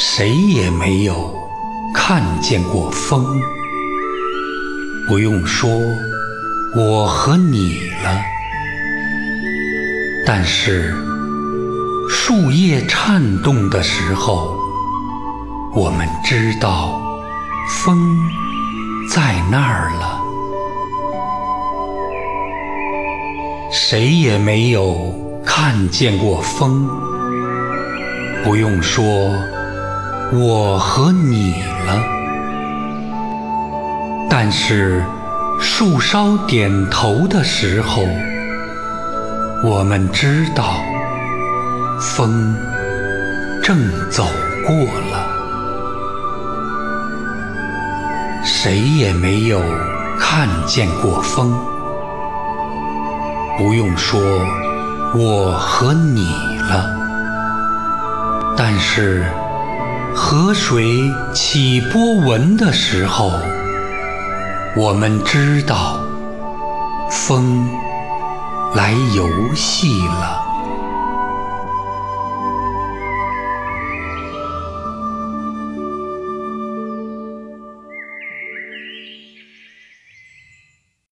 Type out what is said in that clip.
谁也没有看见过风，不用说我和你了。但是树叶颤动的时候，我们知道风在那儿了。谁也没有看见过风，不用说。我和你了，但是树梢点头的时候，我们知道风正走过了。谁也没有看见过风，不用说我和你了，但是。河水起波纹的时候，我们知道风来游戏了。